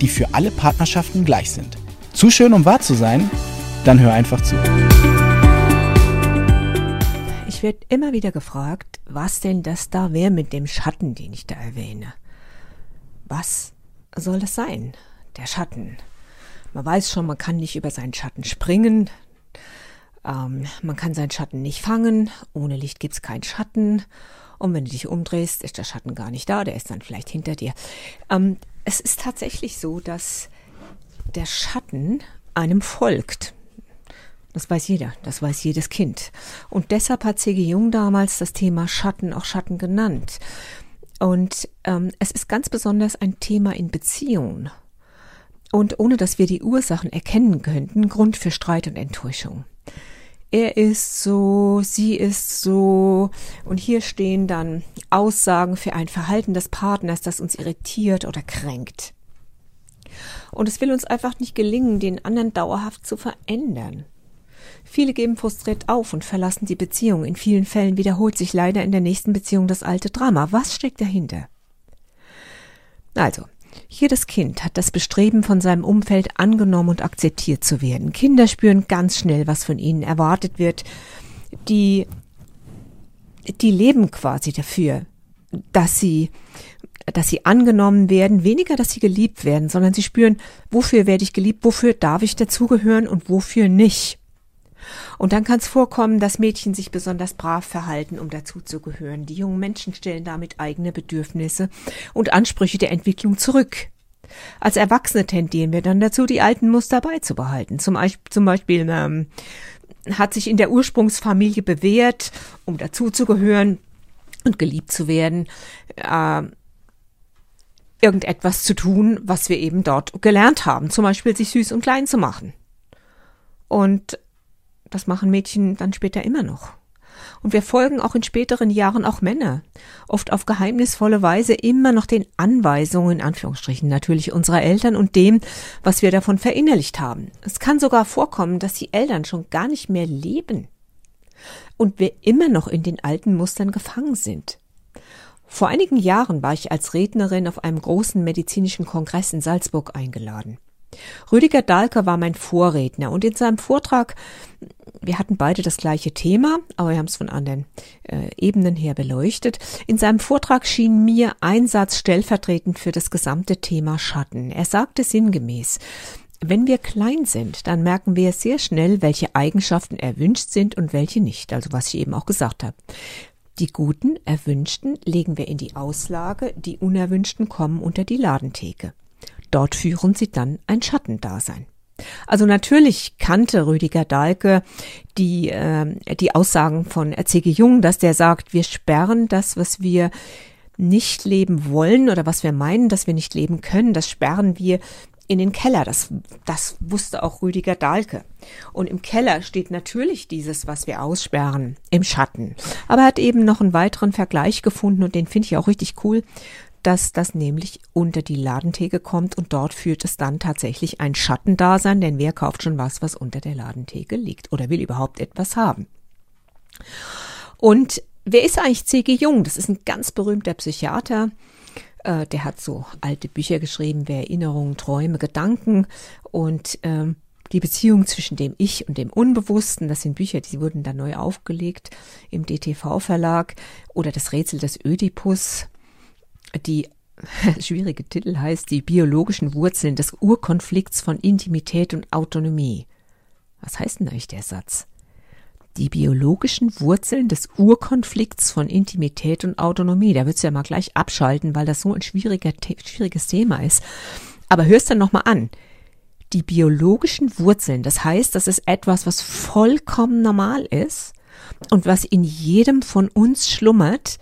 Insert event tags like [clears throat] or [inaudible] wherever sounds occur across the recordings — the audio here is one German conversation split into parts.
die für alle Partnerschaften gleich sind. Zu schön, um wahr zu sein? Dann hör einfach zu. Ich werde immer wieder gefragt, was denn das da wäre mit dem Schatten, den ich da erwähne. Was soll das sein, der Schatten? Man weiß schon, man kann nicht über seinen Schatten springen. Ähm, man kann seinen Schatten nicht fangen. Ohne Licht gibt's keinen Schatten. Und wenn du dich umdrehst, ist der Schatten gar nicht da, der ist dann vielleicht hinter dir. Ähm, es ist tatsächlich so, dass der Schatten einem folgt. Das weiß jeder, das weiß jedes Kind. Und deshalb hat C.G. Jung damals das Thema Schatten auch Schatten genannt. Und ähm, es ist ganz besonders ein Thema in Beziehungen. Und ohne dass wir die Ursachen erkennen könnten, Grund für Streit und Enttäuschung er ist so, sie ist so. Und hier stehen dann Aussagen für ein Verhalten des Partners, das uns irritiert oder kränkt. Und es will uns einfach nicht gelingen, den anderen dauerhaft zu verändern. Viele geben frustriert auf und verlassen die Beziehung. In vielen Fällen wiederholt sich leider in der nächsten Beziehung das alte Drama. Was steckt dahinter? Also, jedes Kind hat das Bestreben von seinem Umfeld angenommen und akzeptiert zu werden. Kinder spüren ganz schnell, was von ihnen erwartet wird. Die, die leben quasi dafür, dass sie, dass sie angenommen werden, weniger, dass sie geliebt werden, sondern sie spüren, wofür werde ich geliebt, wofür darf ich dazugehören und wofür nicht. Und dann kann es vorkommen, dass Mädchen sich besonders brav verhalten, um dazuzugehören. Die jungen Menschen stellen damit eigene Bedürfnisse und Ansprüche der Entwicklung zurück. Als Erwachsene tendieren wir dann dazu, die alten Muster beizubehalten. Zum, zum Beispiel ähm, hat sich in der Ursprungsfamilie bewährt, um dazuzugehören und geliebt zu werden, äh, irgendetwas zu tun, was wir eben dort gelernt haben. Zum Beispiel sich süß und klein zu machen. Und das machen Mädchen dann später immer noch. Und wir folgen auch in späteren Jahren auch Männer, oft auf geheimnisvolle Weise immer noch den Anweisungen, in Anführungsstrichen natürlich unserer Eltern und dem, was wir davon verinnerlicht haben. Es kann sogar vorkommen, dass die Eltern schon gar nicht mehr leben und wir immer noch in den alten Mustern gefangen sind. Vor einigen Jahren war ich als Rednerin auf einem großen medizinischen Kongress in Salzburg eingeladen. Rüdiger Dahlke war mein Vorredner und in seinem Vortrag, wir hatten beide das gleiche Thema, aber wir haben es von anderen äh, Ebenen her beleuchtet. In seinem Vortrag schien mir ein Satz stellvertretend für das gesamte Thema Schatten. Er sagte sinngemäß, wenn wir klein sind, dann merken wir sehr schnell, welche Eigenschaften erwünscht sind und welche nicht, also was ich eben auch gesagt habe. Die guten, erwünschten legen wir in die Auslage, die unerwünschten kommen unter die Ladentheke. Dort führen sie dann ein Schattendasein. Also natürlich kannte Rüdiger Dahlke die, äh, die Aussagen von C.G. Jung, dass der sagt, wir sperren das, was wir nicht leben wollen oder was wir meinen, dass wir nicht leben können, das sperren wir in den Keller. Das, das wusste auch Rüdiger Dahlke. Und im Keller steht natürlich dieses, was wir aussperren, im Schatten. Aber er hat eben noch einen weiteren Vergleich gefunden und den finde ich auch richtig cool dass das nämlich unter die Ladentheke kommt und dort führt es dann tatsächlich ein Schattendasein, denn wer kauft schon was, was unter der Ladentheke liegt oder will überhaupt etwas haben? Und wer ist eigentlich C.G. Jung? Das ist ein ganz berühmter Psychiater. Äh, der hat so alte Bücher geschrieben, wie Erinnerungen, Träume, Gedanken und ähm, die Beziehung zwischen dem Ich und dem Unbewussten, das sind Bücher, die wurden dann neu aufgelegt im DTV-Verlag, oder das Rätsel des Ödipus, die [laughs] schwierige Titel heißt Die biologischen Wurzeln des Urkonflikts von Intimität und Autonomie. Was heißt denn eigentlich der Satz? Die biologischen Wurzeln des Urkonflikts von Intimität und Autonomie. Da würdest du ja mal gleich abschalten, weil das so ein schwieriger, schwieriges Thema ist. Aber hörst dann nochmal an. Die biologischen Wurzeln, das heißt, das ist etwas, was vollkommen normal ist und was in jedem von uns schlummert,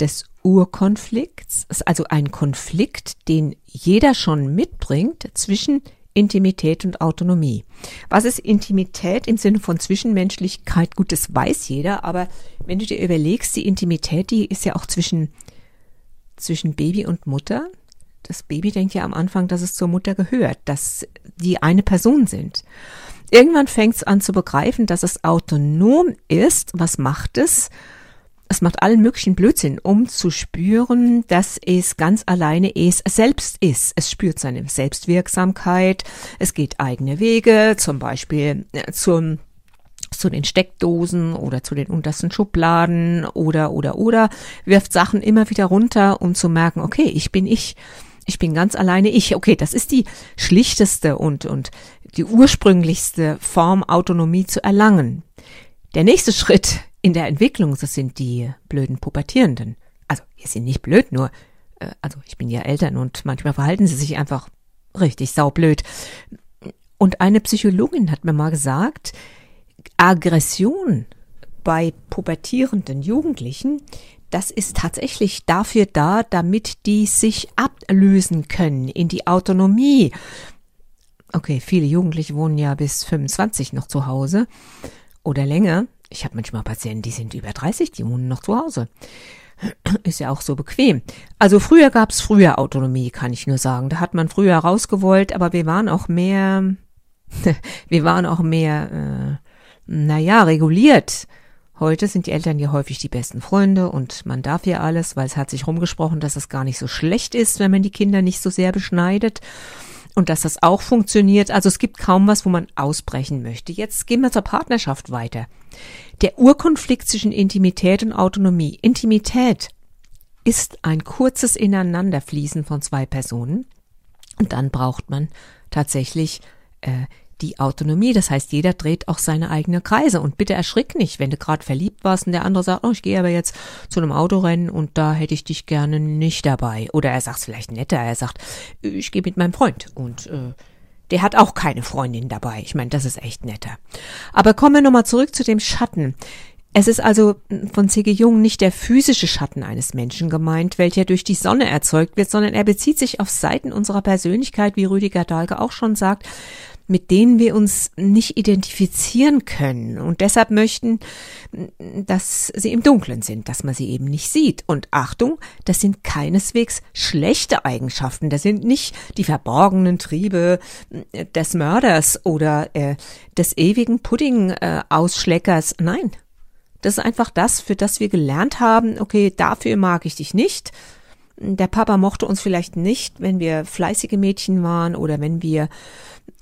des Urkonflikts, also ein Konflikt, den jeder schon mitbringt zwischen Intimität und Autonomie. Was ist Intimität im Sinne von Zwischenmenschlichkeit? Gut, das weiß jeder, aber wenn du dir überlegst, die Intimität, die ist ja auch zwischen, zwischen Baby und Mutter. Das Baby denkt ja am Anfang, dass es zur Mutter gehört, dass die eine Person sind. Irgendwann fängt es an zu begreifen, dass es autonom ist. Was macht es? Es macht allen möglichen Blödsinn, um zu spüren, dass es ganz alleine es selbst ist. Es spürt seine Selbstwirksamkeit, es geht eigene Wege, zum Beispiel äh, zum zu den Steckdosen oder zu den untersten Schubladen oder oder oder wirft Sachen immer wieder runter, um zu merken, okay, ich bin ich. Ich bin ganz alleine ich. Okay, das ist die schlichteste und und die ursprünglichste Form Autonomie zu erlangen. Der nächste Schritt in der Entwicklung, das sind die blöden Pubertierenden. Also, ihr sind nicht blöd, nur, äh, also ich bin ja Eltern und manchmal verhalten sie sich einfach richtig saublöd. Und eine Psychologin hat mir mal gesagt, Aggression bei pubertierenden Jugendlichen, das ist tatsächlich dafür da, damit die sich ablösen können in die Autonomie. Okay, viele Jugendliche wohnen ja bis 25 noch zu Hause oder länger. Ich habe manchmal Patienten, die sind über 30, die wohnen noch zu Hause. [clears throat] Ist ja auch so bequem. Also früher gab's früher Autonomie, kann ich nur sagen. Da hat man früher rausgewollt, aber wir waren auch mehr, [laughs] wir waren auch mehr, äh, naja, reguliert. Heute sind die Eltern ja häufig die besten Freunde und man darf ja alles, weil es hat sich rumgesprochen, dass es gar nicht so schlecht ist, wenn man die Kinder nicht so sehr beschneidet und dass das auch funktioniert. Also es gibt kaum was, wo man ausbrechen möchte. Jetzt gehen wir zur Partnerschaft weiter. Der Urkonflikt zwischen Intimität und Autonomie. Intimität ist ein kurzes Ineinanderfließen von zwei Personen. Und dann braucht man tatsächlich äh, die Autonomie. Das heißt, jeder dreht auch seine eigenen Kreise. Und bitte erschrick nicht, wenn du gerade verliebt warst und der andere sagt, oh, ich gehe aber jetzt zu einem Autorennen und da hätte ich dich gerne nicht dabei. Oder er sagt es vielleicht netter, er sagt, ich gehe mit meinem Freund und äh, der hat auch keine Freundin dabei. Ich meine, das ist echt netter. Aber kommen wir nochmal zurück zu dem Schatten. Es ist also von C.G. Jung nicht der physische Schatten eines Menschen gemeint, welcher durch die Sonne erzeugt wird, sondern er bezieht sich auf Seiten unserer Persönlichkeit, wie Rüdiger Dahlke auch schon sagt, mit denen wir uns nicht identifizieren können und deshalb möchten, dass sie im Dunkeln sind, dass man sie eben nicht sieht. Und Achtung, das sind keineswegs schlechte Eigenschaften, das sind nicht die verborgenen Triebe des Mörders oder äh, des ewigen Pudding-Ausschleckers. Äh, Nein, das ist einfach das, für das wir gelernt haben, okay, dafür mag ich dich nicht. Der Papa mochte uns vielleicht nicht, wenn wir fleißige Mädchen waren oder wenn wir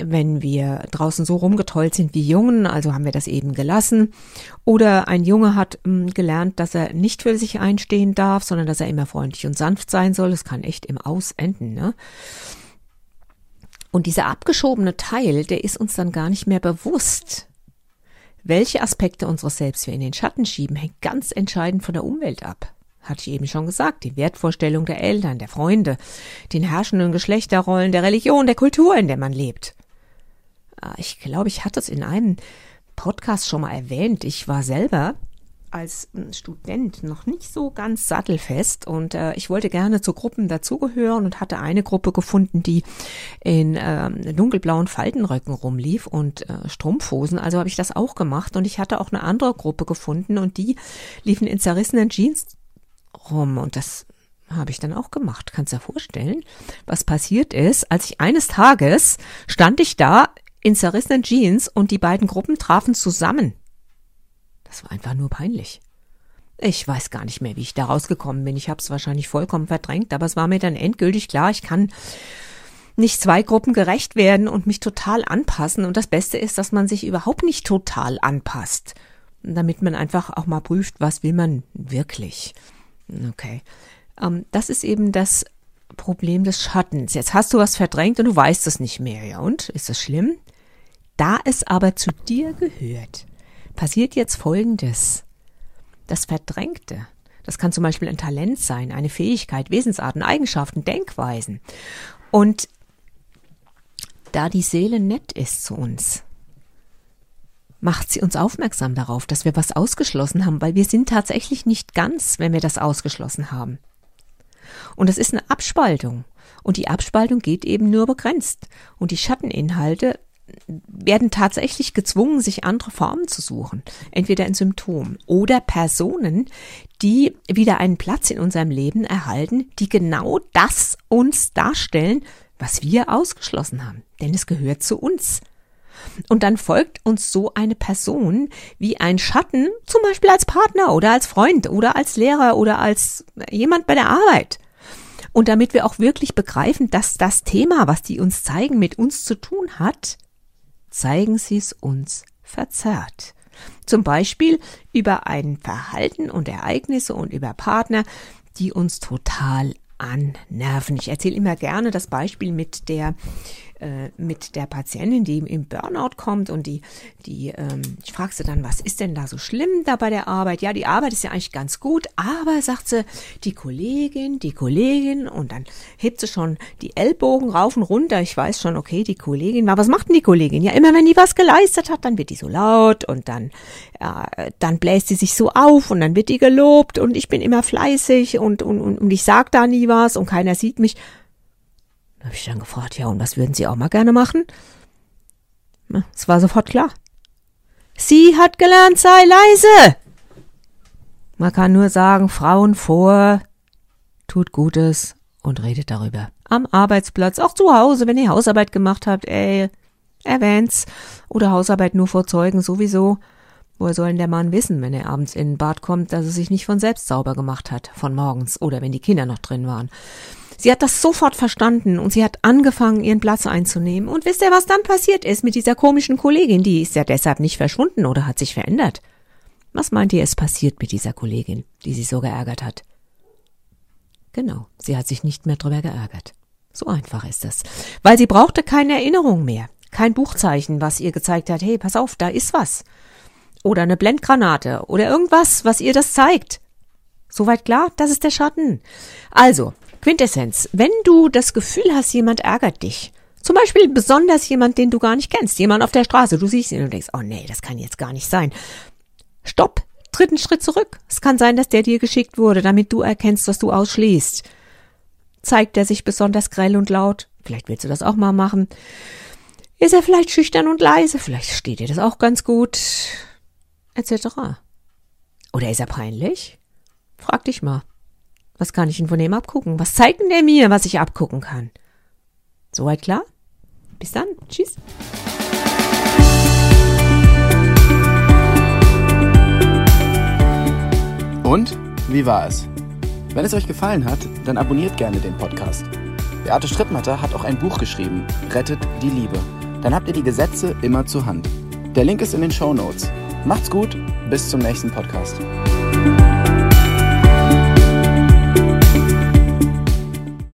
wenn wir draußen so rumgetollt sind wie Jungen, also haben wir das eben gelassen. Oder ein Junge hat m, hm, gelernt, dass er nicht für sich einstehen darf, sondern dass er immer freundlich und sanft sein soll. Das kann echt im Aus enden, ne? Und dieser abgeschobene Teil, der ist uns dann gar nicht mehr bewusst. Welche Aspekte unseres Selbst wir in den Schatten schieben, hängt ganz entscheidend von der Umwelt ab. Hatte ich eben schon gesagt, die Wertvorstellung der Eltern, der Freunde, den herrschenden Geschlechterrollen, der Religion, der Kultur, in der man lebt. Ah, ich glaube, ich hatte es in einem Podcast schon mal erwähnt. Ich war selber als hm, Student noch nicht so ganz sattelfest und äh, ich wollte gerne zu Gruppen dazugehören und hatte eine Gruppe gefunden, die in äh, dunkelblauen Faltenröcken rumlief und äh, Strumpfhosen. Also habe ich das auch gemacht und ich hatte auch eine andere Gruppe gefunden und die liefen in zerrissenen Jeans rum und das habe ich dann auch gemacht. Kannst du dir vorstellen, was passiert ist? Als ich eines Tages stand ich da in zerrissenen Jeans und die beiden Gruppen trafen zusammen. Das war einfach nur peinlich. Ich weiß gar nicht mehr, wie ich da rausgekommen bin. Ich habe es wahrscheinlich vollkommen verdrängt, aber es war mir dann endgültig klar, ich kann nicht zwei Gruppen gerecht werden und mich total anpassen. Und das Beste ist, dass man sich überhaupt nicht total anpasst, damit man einfach auch mal prüft, was will man wirklich. Okay. Ähm, das ist eben das Problem des Schattens. Jetzt hast du was verdrängt und du weißt es nicht mehr. Ja, und? Ist das schlimm? Da es aber zu dir gehört, passiert jetzt Folgendes. Das Verdrängte, das kann zum Beispiel ein Talent sein, eine Fähigkeit, Wesensarten, Eigenschaften, Denkweisen. Und da die Seele nett ist zu uns, macht sie uns aufmerksam darauf, dass wir was ausgeschlossen haben, weil wir sind tatsächlich nicht ganz, wenn wir das ausgeschlossen haben. Und es ist eine Abspaltung. Und die Abspaltung geht eben nur begrenzt. Und die Schatteninhalte werden tatsächlich gezwungen, sich andere Formen zu suchen. Entweder in Symptomen oder Personen, die wieder einen Platz in unserem Leben erhalten, die genau das uns darstellen, was wir ausgeschlossen haben. Denn es gehört zu uns. Und dann folgt uns so eine Person wie ein Schatten, zum Beispiel als Partner oder als Freund oder als Lehrer oder als jemand bei der Arbeit. Und damit wir auch wirklich begreifen, dass das Thema, was die uns zeigen, mit uns zu tun hat, zeigen sie es uns verzerrt. Zum Beispiel über ein Verhalten und Ereignisse und über Partner, die uns total annerven. Ich erzähle immer gerne das Beispiel mit der äh, mit der Patientin, die im Burnout kommt und die, die, ähm, ich frage sie dann, was ist denn da so schlimm da bei der Arbeit? Ja, die Arbeit ist ja eigentlich ganz gut, aber sagt sie, die Kollegin, die Kollegin und dann hebt sie schon die Ellbogen rauf und runter. Ich weiß schon, okay, die Kollegin, was macht denn die Kollegin? Ja, immer wenn die was geleistet hat, dann wird die so laut und dann, äh, dann bläst sie sich so auf und dann wird die gelobt und ich bin immer fleißig und, und, und ich sag da nie was und keiner sieht mich. Da habe ich dann gefragt, ja, und was würden Sie auch mal gerne machen? Es war sofort klar. Sie hat gelernt, sei leise. Man kann nur sagen, Frauen vor, tut Gutes und redet darüber. Am Arbeitsplatz, auch zu Hause, wenn ihr Hausarbeit gemacht habt, ey, erwähnt's. Oder Hausarbeit nur vor Zeugen sowieso. Woher soll denn der Mann wissen, wenn er abends in den Bad kommt, dass er sich nicht von selbst sauber gemacht hat, von morgens oder wenn die Kinder noch drin waren? Sie hat das sofort verstanden und sie hat angefangen, ihren Platz einzunehmen. Und wisst ihr, was dann passiert ist mit dieser komischen Kollegin? Die ist ja deshalb nicht verschwunden oder hat sich verändert. Was meint ihr, ist passiert mit dieser Kollegin, die sie so geärgert hat? Genau, sie hat sich nicht mehr drüber geärgert. So einfach ist das. Weil sie brauchte keine Erinnerung mehr. Kein Buchzeichen, was ihr gezeigt hat, hey, pass auf, da ist was. Oder eine Blendgranate oder irgendwas, was ihr das zeigt. Soweit klar? Das ist der Schatten. Also, Quintessenz. Wenn du das Gefühl hast, jemand ärgert dich, zum Beispiel besonders jemand, den du gar nicht kennst, jemand auf der Straße, du siehst ihn und denkst, oh nee, das kann jetzt gar nicht sein. Stopp, tritt einen Schritt zurück. Es kann sein, dass der dir geschickt wurde, damit du erkennst, was du ausschließt. Zeigt er sich besonders grell und laut? Vielleicht willst du das auch mal machen. Ist er vielleicht schüchtern und leise? Vielleicht steht dir das auch ganz gut. Etc. Oder ist er peinlich? Frag dich mal. Was kann ich denn von dem abgucken? Was zeigt denn der mir, was ich abgucken kann? Soweit klar? Bis dann. Tschüss. Und? Wie war es? Wenn es euch gefallen hat, dann abonniert gerne den Podcast. Beate Strittmatter hat auch ein Buch geschrieben, Rettet die Liebe. Dann habt ihr die Gesetze immer zur Hand. Der Link ist in den Show Notes. Macht's gut, bis zum nächsten Podcast.